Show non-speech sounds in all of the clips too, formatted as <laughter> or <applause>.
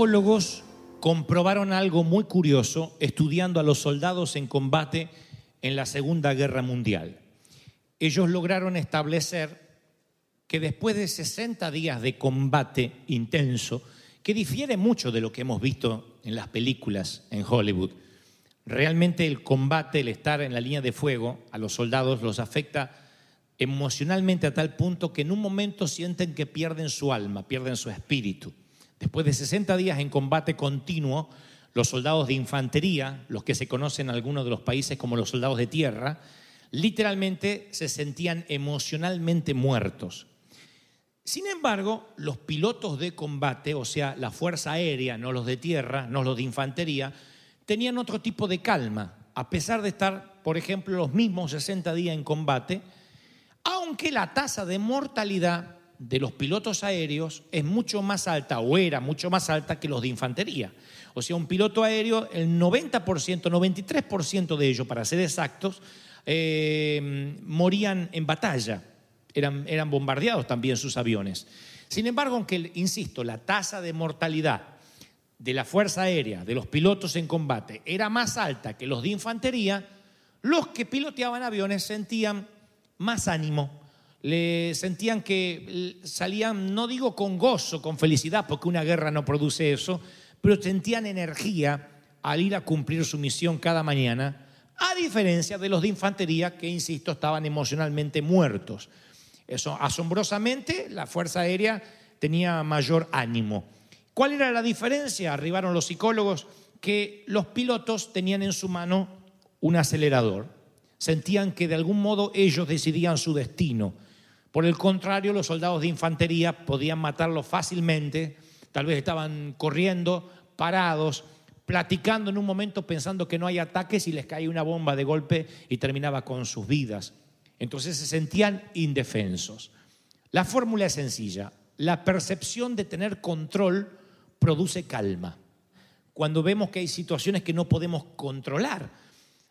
Psicólogos comprobaron algo muy curioso estudiando a los soldados en combate en la Segunda Guerra Mundial. Ellos lograron establecer que después de 60 días de combate intenso, que difiere mucho de lo que hemos visto en las películas en Hollywood, realmente el combate, el estar en la línea de fuego, a los soldados los afecta emocionalmente a tal punto que en un momento sienten que pierden su alma, pierden su espíritu. Después de 60 días en combate continuo, los soldados de infantería, los que se conocen en algunos de los países como los soldados de tierra, literalmente se sentían emocionalmente muertos. Sin embargo, los pilotos de combate, o sea, la fuerza aérea, no los de tierra, no los de infantería, tenían otro tipo de calma, a pesar de estar, por ejemplo, los mismos 60 días en combate, aunque la tasa de mortalidad de los pilotos aéreos es mucho más alta, o era mucho más alta que los de infantería. O sea, un piloto aéreo, el 90%, 93% de ellos, para ser exactos, eh, morían en batalla, eran, eran bombardeados también sus aviones. Sin embargo, aunque, insisto, la tasa de mortalidad de la Fuerza Aérea, de los pilotos en combate, era más alta que los de infantería, los que piloteaban aviones sentían más ánimo, le sentían que salían, no digo con gozo, con felicidad, porque una guerra no produce eso, pero sentían energía al ir a cumplir su misión cada mañana, a diferencia de los de infantería que, insisto, estaban emocionalmente muertos. Eso, asombrosamente, la Fuerza Aérea tenía mayor ánimo. ¿Cuál era la diferencia? Arribaron los psicólogos que los pilotos tenían en su mano un acelerador. Sentían que de algún modo ellos decidían su destino. Por el contrario, los soldados de infantería podían matarlos fácilmente, tal vez estaban corriendo, parados, platicando en un momento pensando que no hay ataques y les caía una bomba de golpe y terminaba con sus vidas. Entonces se sentían indefensos. La fórmula es sencilla. La percepción de tener control produce calma. Cuando vemos que hay situaciones que no podemos controlar.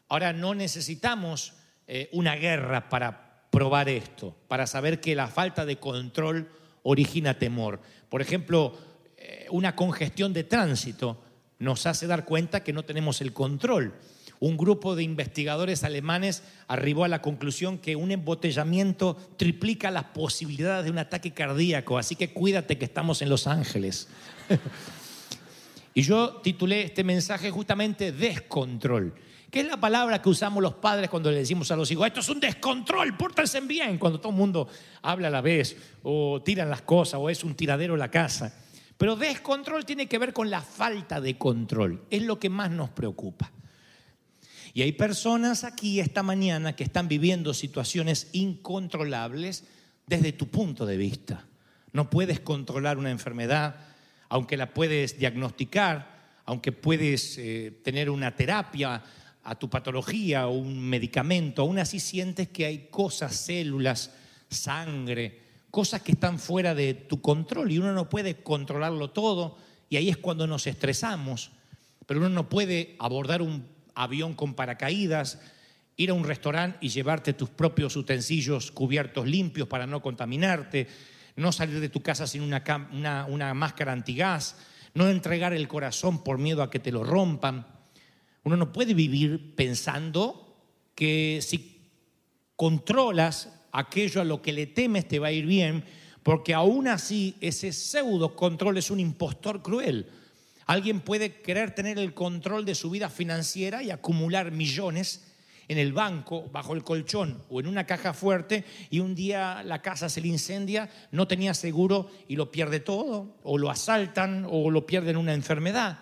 Ahora no necesitamos eh, una guerra para probar esto, para saber que la falta de control origina temor. Por ejemplo, eh, una congestión de tránsito nos hace dar cuenta que no tenemos el control. Un grupo de investigadores alemanes arribó a la conclusión que un embotellamiento triplica las posibilidades de un ataque cardíaco, así que cuídate que estamos en Los Ángeles. <laughs> y yo titulé este mensaje justamente descontrol, que es la palabra que usamos los padres cuando le decimos a los hijos, esto es un descontrol, pórtense bien, cuando todo el mundo habla a la vez, o tiran las cosas, o es un tiradero la casa. Pero descontrol tiene que ver con la falta de control, es lo que más nos preocupa. Y hay personas aquí esta mañana que están viviendo situaciones incontrolables desde tu punto de vista. No puedes controlar una enfermedad, aunque la puedes diagnosticar, aunque puedes eh, tener una terapia a tu patología o un medicamento, aún así sientes que hay cosas, células, sangre, cosas que están fuera de tu control y uno no puede controlarlo todo y ahí es cuando nos estresamos, pero uno no puede abordar un avión con paracaídas, ir a un restaurante y llevarte tus propios utensilios cubiertos limpios para no contaminarte, no salir de tu casa sin una, una, máscara antigás, no entregar el corazón por miedo a que te lo rompan. Uno no puede vivir pensando que si controlas aquello a lo que le temes te va a ir bien, porque aún así ese pseudo control es un impostor cruel. Alguien puede querer tener el control de su vida financiera y acumular millones en el banco, bajo el colchón o en una caja fuerte y un día la casa se le incendia, no tenía seguro y lo pierde todo, o lo asaltan o lo pierden una enfermedad.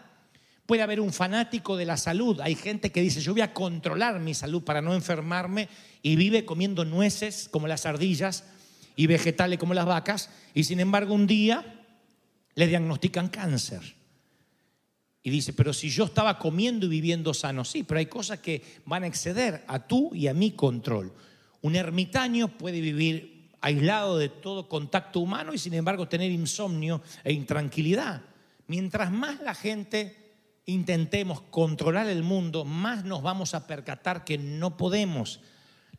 Puede haber un fanático de la salud. Hay gente que dice, yo voy a controlar mi salud para no enfermarme y vive comiendo nueces como las ardillas y vegetales como las vacas y sin embargo un día le diagnostican cáncer. Y dice, pero si yo estaba comiendo y viviendo sano, sí, pero hay cosas que van a exceder a tú y a mi control. Un ermitaño puede vivir aislado de todo contacto humano y sin embargo tener insomnio e intranquilidad. Mientras más la gente intentemos controlar el mundo, más nos vamos a percatar que no podemos.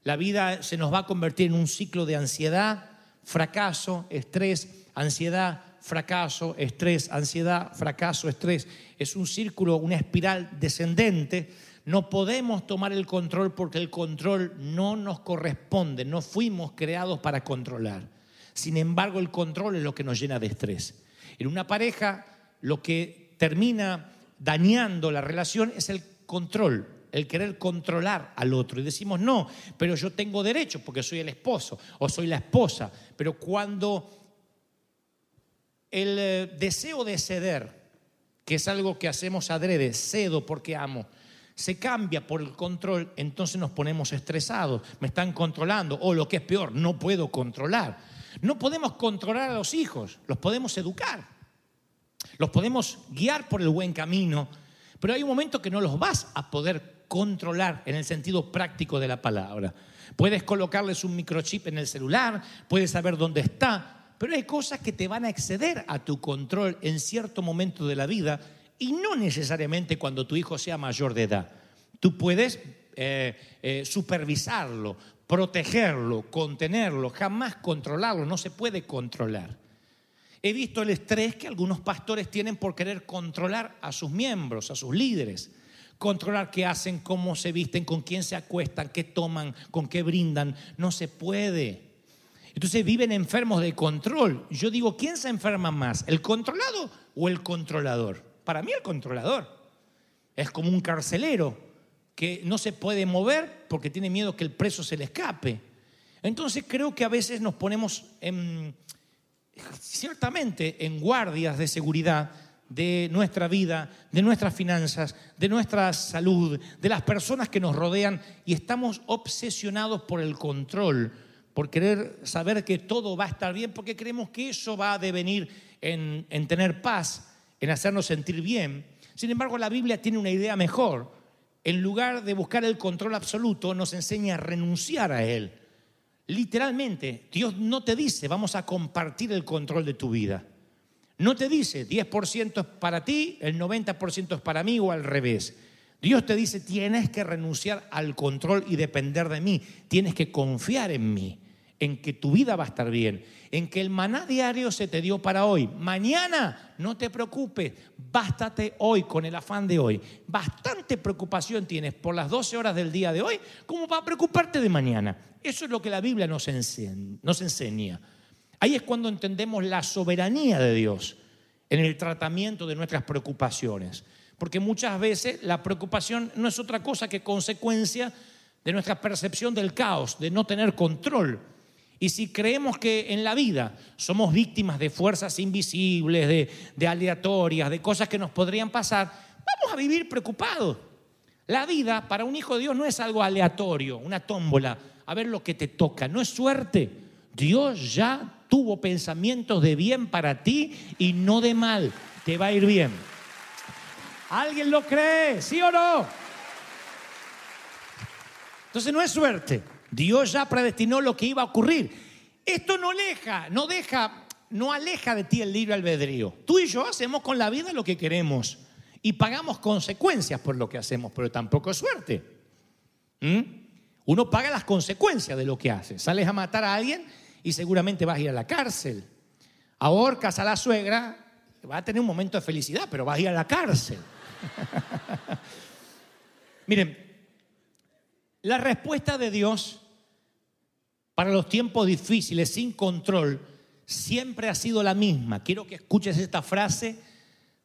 La vida se nos va a convertir en un ciclo de ansiedad, fracaso, estrés, ansiedad, fracaso, estrés, ansiedad, fracaso, estrés. Es un círculo, una espiral descendente. No podemos tomar el control porque el control no nos corresponde, no fuimos creados para controlar. Sin embargo, el control es lo que nos llena de estrés. En una pareja, lo que termina dañando la relación es el control, el querer controlar al otro. Y decimos, no, pero yo tengo derecho porque soy el esposo o soy la esposa. Pero cuando el eh, deseo de ceder, que es algo que hacemos adrede, cedo porque amo, se cambia por el control, entonces nos ponemos estresados, me están controlando, o lo que es peor, no puedo controlar. No podemos controlar a los hijos, los podemos educar, los podemos guiar por el buen camino, pero hay un momento que no los vas a poder controlar en el sentido práctico de la palabra. Puedes colocarles un microchip en el celular, puedes saber dónde está, pero hay cosas que te van a exceder a tu control en cierto momento de la vida y no necesariamente cuando tu hijo sea mayor de edad. Tú puedes eh, eh, supervisarlo, protegerlo, contenerlo, jamás controlarlo, no se puede controlar. He visto el estrés que algunos pastores tienen por querer controlar a sus miembros, a sus líderes, controlar qué hacen, cómo se visten, con quién se acuestan, qué toman, con qué brindan. No se puede. Entonces viven enfermos de control. Yo digo, ¿quién se enferma más? ¿El controlado o el controlador? Para mí el controlador. Es como un carcelero que no se puede mover porque tiene miedo que el preso se le escape. Entonces creo que a veces nos ponemos ciertamente en guardias de seguridad de nuestra vida, de nuestras finanzas, de nuestra salud, de las personas que nos rodean y estamos obsesionados por el control por querer saber que todo va a estar bien, porque creemos que eso va a devenir en, en tener paz, en hacernos sentir bien. Sin embargo, la Biblia tiene una idea mejor. En lugar de buscar el control absoluto, nos enseña a renunciar a él. Literalmente, Dios no te dice, vamos a compartir el control de tu vida. No te dice, 10% es para ti, el 90% es para mí o al revés. Dios te dice, tienes que renunciar al control y depender de mí. Tienes que confiar en mí en que tu vida va a estar bien, en que el maná diario se te dio para hoy. Mañana no te preocupes, bástate hoy con el afán de hoy. Bastante preocupación tienes por las 12 horas del día de hoy como para preocuparte de mañana. Eso es lo que la Biblia nos. Nos enseña. Ahí es cuando entendemos la soberanía de Dios en el tratamiento de nuestras preocupaciones. Porque muchas veces la preocupación no es otra cosa que consecuencia de nuestra percepción del caos, de no tener control. Y si creemos que en la vida somos víctimas de fuerzas invisibles, de, aleatorias, de cosas que nos podrían pasar, vamos a vivir preocupados. La vida para un hijo de Dios no es algo aleatorio, una tómbola, a ver lo que te toca, no es suerte. Dios ya tuvo pensamientos de bien para ti y no de mal, te va a ir bien. ¿Alguien lo cree? ¿Sí o no? Entonces no es suerte. Dios ya predestinó lo que iba a ocurrir. Esto no aleja, no deja, no aleja de ti el libre albedrío. Tú y yo hacemos con la vida lo que queremos y pagamos consecuencias por lo que hacemos, pero tampoco es suerte. ¿Mm? Uno paga las consecuencias de lo que hace. Sales a matar a alguien y seguramente vas a ir a la cárcel. Ahorcas a la suegra, va a tener un momento de felicidad, pero vas a ir a la cárcel. <laughs> Miren, la respuesta de Dios para los tiempos difíciles, sin control, siempre ha sido la misma. Quiero que escuches esta frase.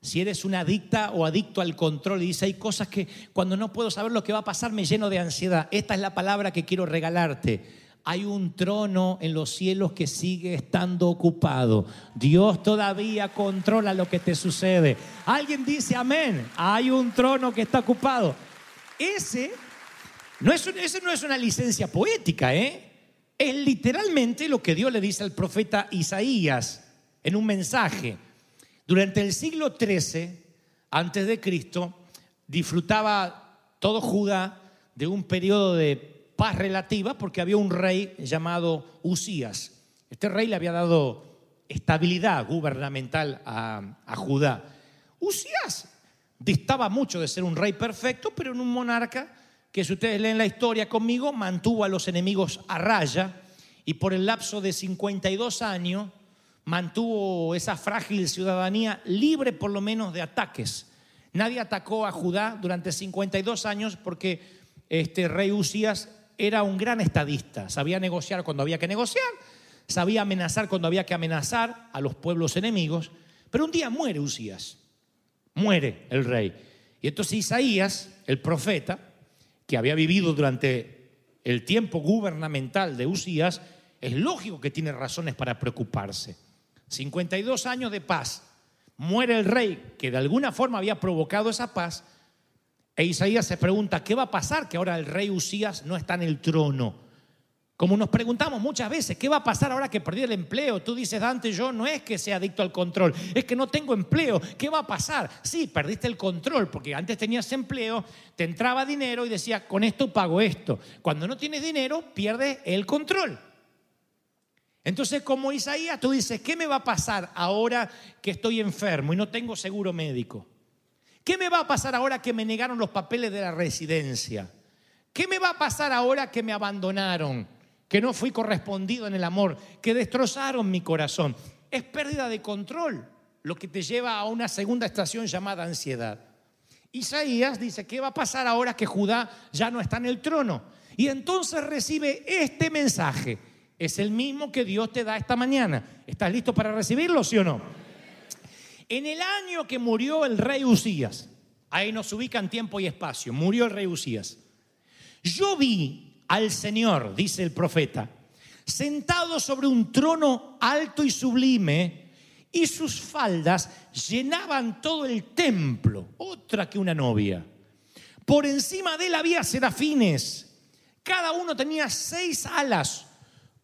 Si eres una adicta o adicto al control y dice, hay cosas que cuando no puedo saber lo que va a pasar me lleno de ansiedad. Esta es la palabra que quiero regalarte. Hay un trono en los cielos que sigue estando ocupado. Dios todavía controla lo que te sucede. Alguien dice amén. Hay un trono que está ocupado. Ese no es, no es una licencia poética, ¿eh? Es literalmente lo que Dios le dice al profeta Isaías en un mensaje. Durante el siglo XIII, antes de Cristo, disfrutaba todo Judá de un periodo de paz relativa porque había un rey llamado Usías. Este rey le había dado estabilidad gubernamental a, a Judá. Usías distaba mucho de ser un rey perfecto, pero en un monarca que si ustedes leen la historia conmigo, mantuvo a los enemigos a raya y por el lapso de 52 años mantuvo esa frágil ciudadanía libre por lo menos de ataques. Nadie atacó a Judá durante 52 años porque este rey Usías era un gran estadista, sabía negociar cuando había que negociar, sabía amenazar cuando había que amenazar a los pueblos enemigos, pero un día muere Usías, muere el rey. Y entonces Isaías, el profeta, que había vivido durante el tiempo gubernamental de Usías, es lógico que tiene razones para preocuparse. 52 años de paz, muere el rey que de alguna forma había provocado esa paz, e Isaías se pregunta, ¿qué va a pasar que ahora el rey Usías no está en el trono? Como nos preguntamos muchas veces, ¿qué va a pasar ahora que perdí el empleo? Tú dices, Dante, yo no es que sea adicto al control, es que no tengo empleo. ¿Qué va a pasar? Sí, perdiste el control, porque antes tenías empleo, te entraba dinero y decías, con esto pago esto. Cuando no tienes dinero, pierdes el control. Entonces, como Isaías, tú dices, ¿qué me va a pasar ahora que estoy enfermo y no tengo seguro médico? ¿Qué me va a pasar ahora que me negaron los papeles de la residencia? ¿Qué me va a pasar ahora que me abandonaron? Que no fui correspondido en el amor, que destrozaron mi corazón. Es pérdida de control lo que te lleva a una segunda estación llamada ansiedad. Isaías dice, ¿qué va a pasar ahora que Judá ya no está en el trono? Y entonces recibe este mensaje. Es el mismo que Dios te da esta mañana. ¿Estás listo para recibirlo, sí o no? En el año que murió el rey Usías, ahí nos ubican tiempo y espacio, murió el rey Usías. Yo vi al Señor, dice el profeta, sentado sobre un trono alto y sublime, y sus faldas llenaban todo el templo, otra que una novia. Por encima de él había serafines, cada uno tenía seis alas,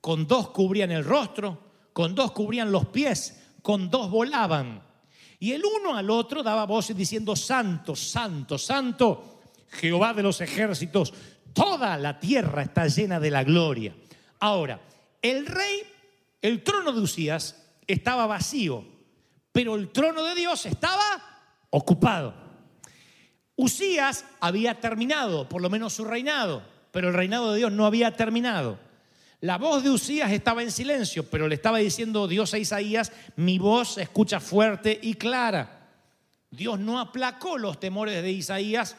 con dos cubrían el rostro, con dos cubrían los pies, con dos volaban. Y el uno al otro daba voces diciendo, Santo, Santo, Santo, Jehová de los ejércitos, toda la tierra está llena de la gloria. Ahora, el rey, el trono de Usías estaba vacío, pero el trono de Dios estaba ocupado. Usías había terminado, por lo menos su reinado, pero el reinado de Dios no había terminado. La voz de Usías estaba en silencio, pero le estaba diciendo Dios a Isaías, mi voz se escucha fuerte y clara. Dios no aplacó los temores de Isaías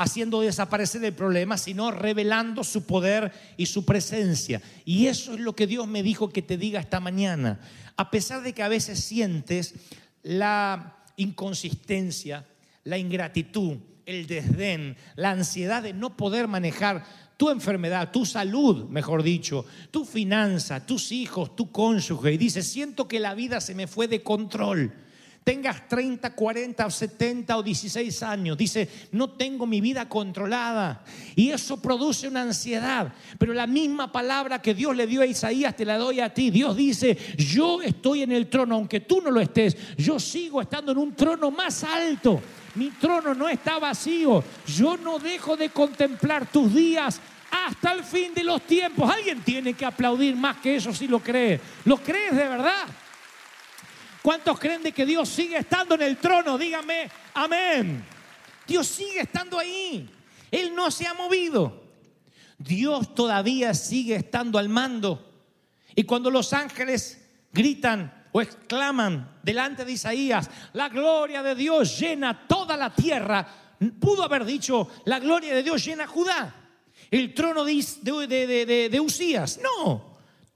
haciendo desaparecer el problema, sino revelando su poder y su presencia. Y eso es lo que Dios me dijo que te diga esta mañana. A pesar de que a veces sientes la inconsistencia, la ingratitud, el desdén, la ansiedad de no poder manejar tu enfermedad, tu salud, mejor dicho, tu finanza, tus hijos, tu cónyuge, y dices, siento que la vida se me fue de control. Tengas 30, 40 o 70 o 16 años, dice, no tengo mi vida controlada. Y eso produce una ansiedad. Pero la misma palabra que Dios le dio a Isaías te la doy a ti. Dios dice, yo estoy en el trono, aunque tú no lo estés, yo sigo estando en un trono más alto. Mi trono no está vacío. Yo no dejo de contemplar tus días hasta el fin de los tiempos. Alguien tiene que aplaudir más que eso si lo cree. ¿Lo crees de verdad? ¿Cuántos creen de que Dios sigue estando en el trono? Dígame, amén. Dios sigue estando ahí. Él no se ha movido. Dios todavía sigue estando al mando. Y cuando los ángeles gritan, o exclaman delante de Isaías, la gloria de Dios llena toda la tierra, pudo haber dicho, la gloria de Dios llena Judá, el trono de, de, de, Usías. No,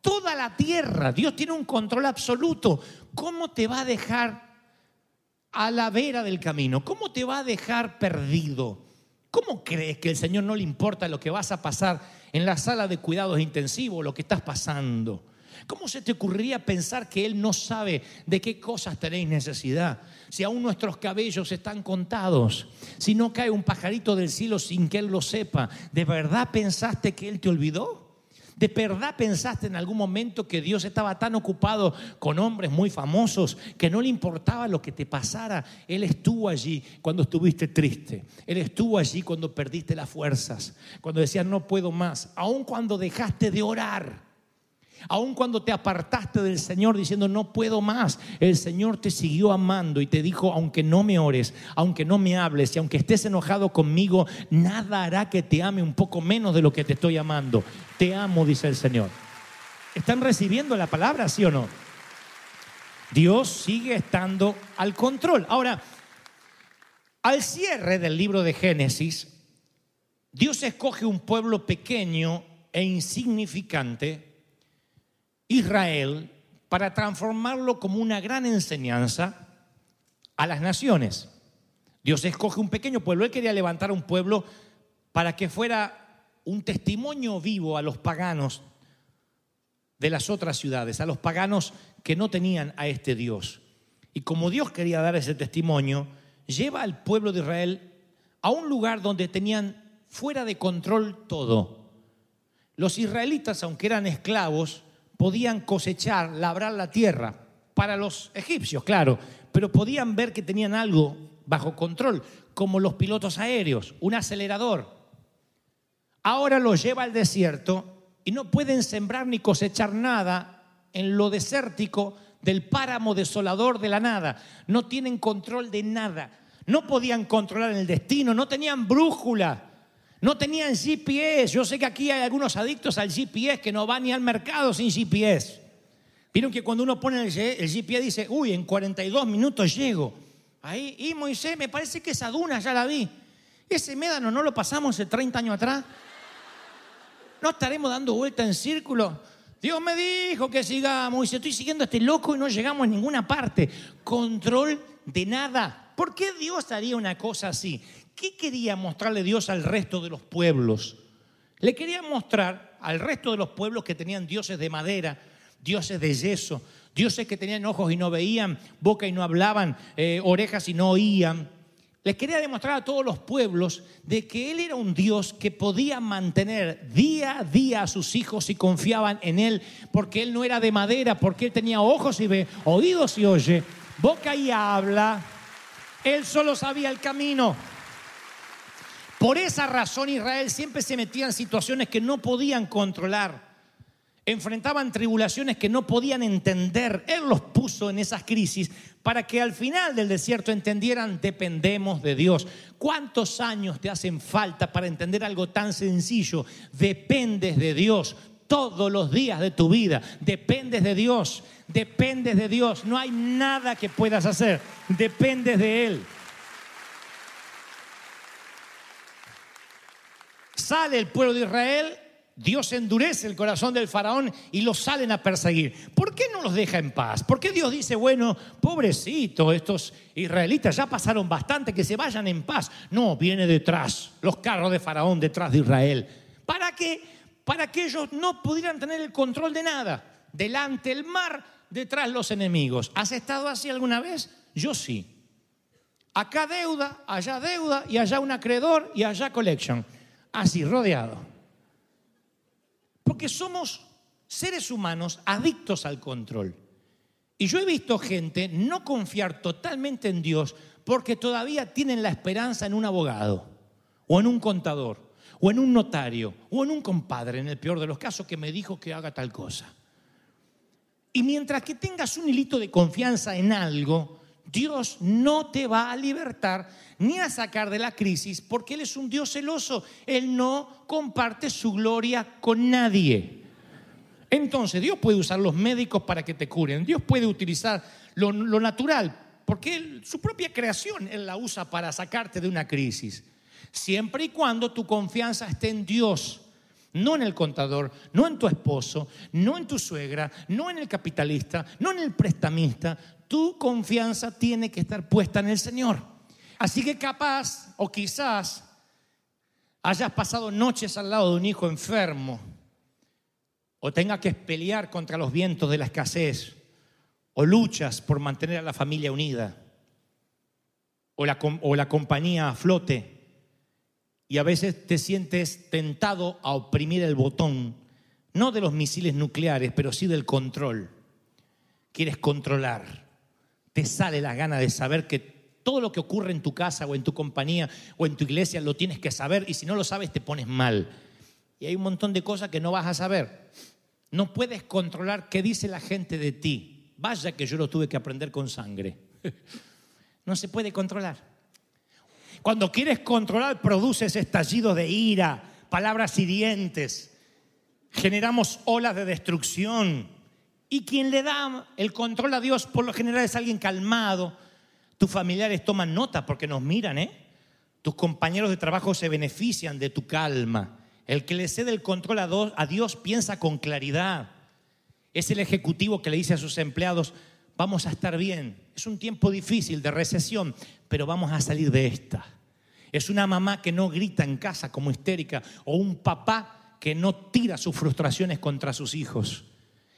toda la tierra, Dios tiene un control absoluto. ¿Cómo te va a dejar a la vera del camino? ¿Cómo te va a dejar perdido? ¿Cómo crees que el Señor no le importa lo que vas a pasar en la sala de cuidados intensivos, lo que estás pasando? ¿Cómo se te ocurriría pensar que Él no sabe de qué cosas tenéis necesidad? Si aún nuestros cabellos están contados, si no cae un pajarito del cielo sin que Él lo sepa, ¿de verdad pensaste que Él te olvidó? ¿De verdad pensaste en algún momento que Dios estaba tan ocupado con hombres muy famosos que no le importaba lo que te pasara? Él estuvo allí cuando estuviste triste. Él estuvo allí cuando perdiste las fuerzas, cuando decías no puedo más, aun cuando dejaste de orar. Aun cuando te apartaste del Señor diciendo no puedo más, el Señor te siguió amando y te dijo, aunque no me ores, aunque no me hables y aunque estés enojado conmigo, nada hará que te ame un poco menos de lo que te estoy amando. Te amo, dice el Señor. ¿Están recibiendo la palabra, sí o no? Dios sigue estando al control. Ahora, al cierre del libro de Génesis, Dios escoge un pueblo pequeño e insignificante, Israel, para transformarlo como una gran enseñanza a las naciones. Dios escoge un pequeño pueblo. Él quería levantar un pueblo para que fuera un testimonio vivo a los paganos de las otras ciudades, a los paganos que no tenían a este Dios. Y como Dios quería dar ese testimonio, lleva al pueblo de Israel a un lugar donde tenían fuera de control todo. Los israelitas, aunque eran esclavos, podían cosechar, labrar la tierra. Para los egipcios, claro, pero podían ver que tenían algo bajo control, como los pilotos aéreos, un acelerador. Ahora los lleva al desierto y no pueden sembrar ni cosechar nada en lo desértico del páramo desolador de la nada. No tienen control de nada. No podían controlar el destino, no tenían brújula, no tenían GPS. Yo sé que aquí hay algunos adictos al GPS que no van ni al mercado sin GPS. Vieron que cuando uno pone el, GPS dice, uy, en 42 minutos llego. Ahí, y Moisés, me parece que esa duna ya la vi. Ese médano no lo pasamos hace 30 años atrás. No estaremos dando vuelta en círculo. Dios me dijo que sigamos y si estoy siguiendo a este loco y no llegamos a ninguna parte. Control de nada. ¿Por qué Dios haría una cosa así? ¿Qué quería mostrarle Dios al resto de los pueblos? Le quería mostrar al resto de los pueblos que tenían dioses de madera, dioses de yeso, dioses que tenían ojos y no veían, boca y no hablaban, eh, orejas y no oían. Les quería demostrar a todos los pueblos de que Él era un Dios que podía mantener día a día a sus hijos y confiaban en Él, porque Él no era de madera, porque Él tenía ojos y ve, oídos y oye, boca y habla. Él solo sabía el camino. Por esa razón Israel siempre se metía en situaciones que no podían controlar. Enfrentaban tribulaciones que no podían entender. Él los puso en esas crisis para que al final del desierto entendieran, dependemos de Dios. ¿Cuántos años te hacen falta para entender algo tan sencillo? Dependes de Dios todos los días de tu vida. Dependes de Dios, dependes de Dios. No hay nada que puedas hacer. Dependes de Él. Sale el pueblo de Israel Dios endurece el corazón del faraón y los salen a perseguir. ¿Por qué no los deja en paz? ¿Por qué Dios dice, bueno, pobrecito, estos israelitas ya pasaron bastante, que se vayan en paz? No, viene detrás, los carros de faraón detrás de Israel. ¿Para qué? Para que ellos no pudieran tener el control de nada. Delante el mar, detrás los enemigos. ¿Has estado así alguna vez? Yo sí. Acá deuda, allá deuda y allá un acreedor y allá collection. Así, rodeado. Porque somos seres humanos adictos al control. Y yo he visto gente no confiar totalmente en Dios porque todavía tienen la esperanza en un abogado, o en un contador, o en un notario, o en un compadre, en el peor de los casos, que me dijo que haga tal cosa. Y mientras que tengas un hilito de confianza en algo, Dios no te va a libertar ni a sacar de la crisis porque Él es un Dios celoso. Él no comparte su gloria con nadie. Entonces Dios puede usar los médicos para que te curen. Dios puede utilizar lo, natural porque su propia creación Él la usa para sacarte de una crisis. Siempre y cuando tu confianza esté en Dios no en el contador, no en tu esposo, no en tu suegra, no en el capitalista, no en el prestamista. Tu confianza tiene que estar puesta en el Señor. Así que capaz o quizás hayas pasado noches al lado de un hijo enfermo o tenga que pelear contra los vientos de la escasez o luchas por mantener a la familia unida o la, o la compañía a flote y a veces te sientes tentado a oprimir el botón, no de los misiles nucleares, pero sí del control. Quieres controlar. Te sale la gana de saber que todo lo que ocurre en tu casa o en tu compañía o en tu iglesia lo tienes que saber y si no lo sabes te pones mal. Y hay un montón de cosas que no vas a saber. No puedes controlar qué dice la gente de ti. Vaya que yo lo tuve que aprender con sangre. <laughs> No se puede controlar. Cuando quieres controlar, produces estallidos de ira, palabras hirientes. Generamos olas de destrucción. Y quien le da el control a Dios por lo general es alguien calmado. Tus familiares toman nota porque nos miran, ¿eh? Tus compañeros de trabajo se benefician de tu calma. El que le cede el control a Dios piensa con claridad. Es el ejecutivo que le dice a sus empleados, vamos a estar bien. Es un tiempo difícil de recesión, pero vamos a salir de esta. Es una mamá que no grita en casa como histérica o un papá que no tira sus frustraciones contra sus hijos.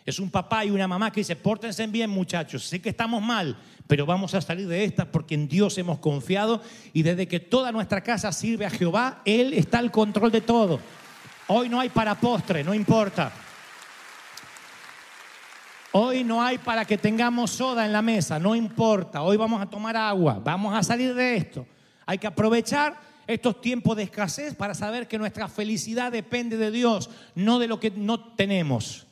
Es un papá y una mamá que dice, pórtense bien muchachos, sé que estamos mal, pero vamos a salir de esta porque en Dios hemos confiado y desde que toda nuestra casa sirve a Jehová, Él está al control de todo. Hoy no hay para postre, no importa. Hoy no hay para que tengamos soda en la mesa, no importa. Hoy vamos a tomar agua, vamos a salir de esto. Hay que aprovechar estos tiempos de escasez para saber que nuestra felicidad depende de Dios, no de lo que no tenemos.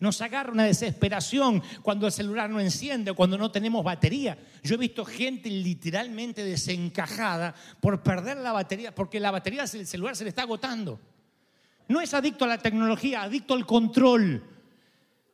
Nos agarra una desesperación cuando el celular no enciende cuando no tenemos batería. Yo he visto gente literalmente desencajada por perder la batería, porque la batería del celular se le está agotando. No es adicto a la tecnología, adicto al control.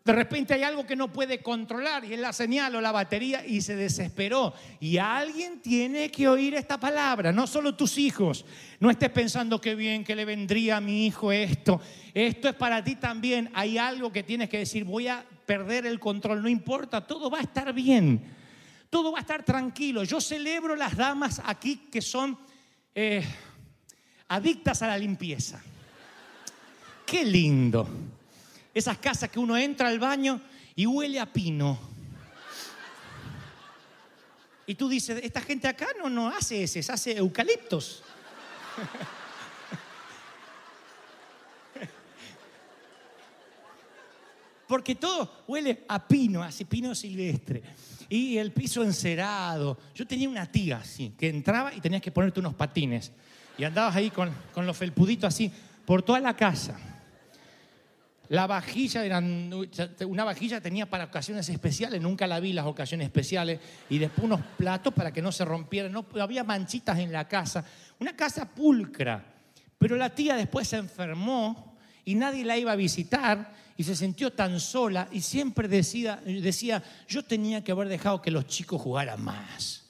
De repente hay algo que no puede controlar y él la señal o la batería y se desesperó. Y alguien tiene que oír esta palabra, no solo tus hijos. No estés pensando qué bien que le vendría a mi hijo esto. Esto es para ti también. Hay algo que tienes que decir, voy a perder el control, no importa, todo va a estar bien. Todo va a estar tranquilo. Yo celebro las damas aquí que son eh, adictas a la limpieza. Qué lindo. Esas casas que uno entra al baño y huele a pino. Y tú dices, esta gente acá no, no hace ese, hace eucaliptos. Porque todo huele a pino, así pino silvestre. Y el piso encerado. Yo tenía una tía así, que entraba y tenías que ponerte unos patines. Y andabas ahí con, con los felpuditos así por toda la casa. La vajilla, una vajilla tenía para ocasiones especiales, nunca la vi las ocasiones especiales, y después unos platos para que no se rompieran, no, había manchitas en la casa, una casa pulcra, pero la tía después se enfermó y nadie la iba a visitar y se sintió tan sola y siempre decía, decía yo tenía que haber dejado que los chicos jugaran más.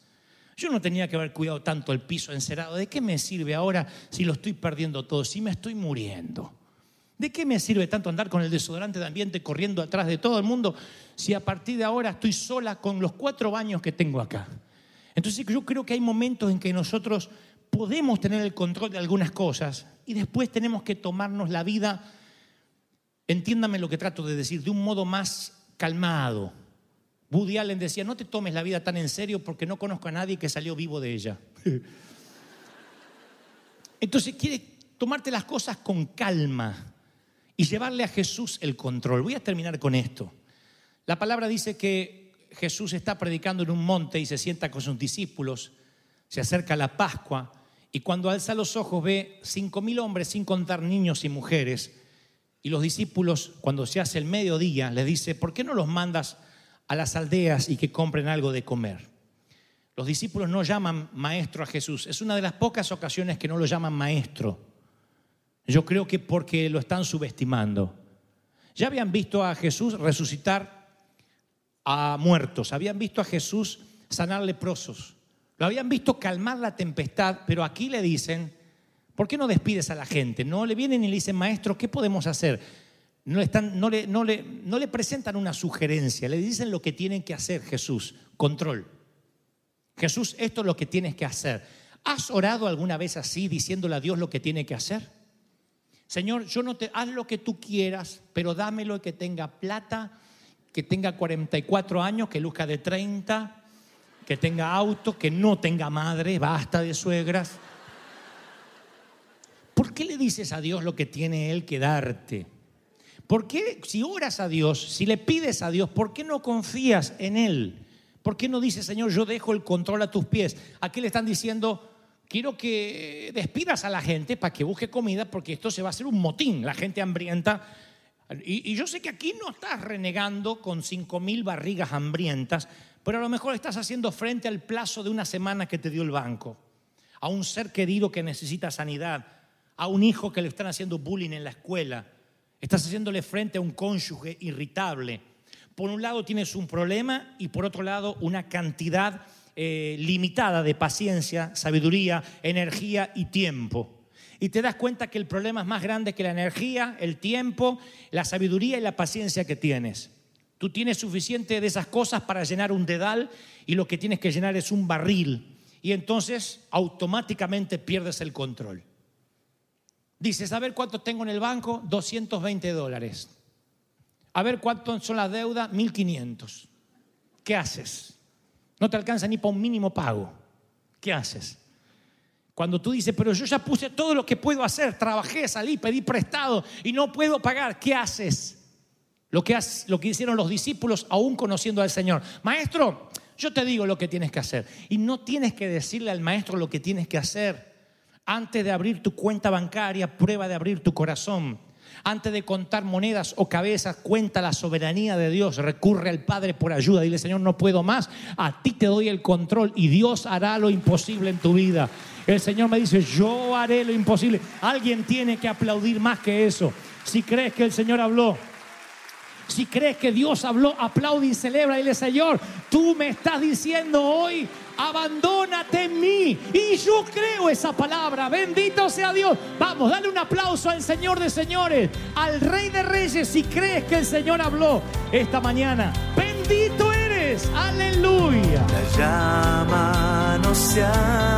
Yo no tenía que haber cuidado tanto el piso encerado. ¿De qué me sirve ahora si lo estoy perdiendo todo? Si me estoy muriendo. ¿De qué me sirve tanto andar con el desodorante de ambiente corriendo atrás de todo el mundo si a partir de ahora estoy sola con los cuatro baños que tengo acá? Entonces yo creo que hay momentos en que nosotros podemos tener el control de algunas cosas y después tenemos que tomarnos la vida, entiéndame lo que trato de decir, de un modo más calmado. Woody Allen decía, no te tomes la vida tan en serio porque no conozco a nadie que salió vivo de ella. <laughs> Entonces quiere tomarte las cosas con calma y llevarle a Jesús el control. Voy a terminar con esto. La palabra dice que Jesús está predicando en un monte y se sienta con sus discípulos, se acerca la Pascua y cuando alza los ojos ve cinco mil hombres sin contar niños y mujeres y los discípulos cuando se hace el mediodía le dice, ¿por qué no los mandas a las aldeas y que compren algo de comer? Los discípulos no llaman maestro a Jesús, es una de las pocas ocasiones que no lo llaman maestro. Yo creo que porque lo están subestimando. Ya habían visto a Jesús resucitar a muertos, habían visto a Jesús sanar leprosos, lo habían visto calmar la tempestad, pero aquí le dicen, ¿por qué no despides a la gente? No le vienen y le dicen, maestro, ¿qué podemos hacer? No, le, no le presentan una sugerencia, le dicen lo que tienen que hacer Jesús, control. Jesús, esto es lo que tienes que hacer. ¿Has orado alguna vez así diciéndole a Dios lo que tiene que hacer? Señor, yo no te, haz lo que tú quieras, pero dámelo que tenga plata, que tenga 44 años, que luzca de 30, que tenga auto, que no tenga madre, basta de suegras. ¿Por qué le dices a Dios lo que tiene Él que darte? ¿Por qué si oras a Dios, si le pides a Dios, por qué no confías en Él? ¿Por qué no dices, Señor, yo dejo el control a tus pies? Aquí le están diciendo, quiero que despidas a la gente para que busque comida porque esto se va a hacer un motín, la gente hambrienta. Y, yo sé que aquí no estás renegando con cinco mil barrigas hambrientas, pero a lo mejor estás haciendo frente al plazo de una semana que te dio el banco, a un ser querido que necesita sanidad, a un hijo que le están haciendo bullying en la escuela, estás haciéndole frente a un cónyuge irritable. Por un lado tienes un problema y por otro lado una cantidad eh, limitada de paciencia, sabiduría, energía y tiempo. Y te das cuenta que el problema es más grande que la energía, el tiempo, la sabiduría y la paciencia que tienes. Tú tienes suficiente de esas cosas para llenar un dedal y lo que tienes que llenar es un barril. Y entonces automáticamente pierdes el control. Dices, a ver cuánto tengo en el banco, 220 dólares. A ver cuánto son las deudas, 1500. ¿Qué haces? No te alcanza ni para un mínimo pago. ¿Qué haces? Cuando tú dices, pero yo ya puse todo lo que puedo hacer, trabajé, salí, pedí prestado y no puedo pagar, ¿qué haces? Lo que, lo que hicieron los discípulos aún conociendo al Señor. Maestro, yo te digo lo que tienes que hacer. Y no tienes que decirle al maestro lo que tienes que hacer. Antes de abrir tu cuenta bancaria, prueba de abrir tu corazón. Antes de contar monedas o cabezas, cuenta la soberanía de Dios. Recurre al Padre por ayuda. Dile, Señor, no puedo más. A ti te doy el control y Dios hará lo imposible en tu vida. El Señor me dice, yo haré lo imposible. Alguien tiene que aplaudir más que eso. Si crees que el Señor habló, si crees que Dios habló, aplaude y celebra. Dile, Señor, tú me estás diciendo hoy, abandónate en mí. Y yo creo esa palabra. Bendito sea Dios. Vamos, dale un aplauso al Señor de señores, al Rey de Reyes, si crees que el Señor habló esta mañana. Bendito eres. Aleluya. La llama no se ha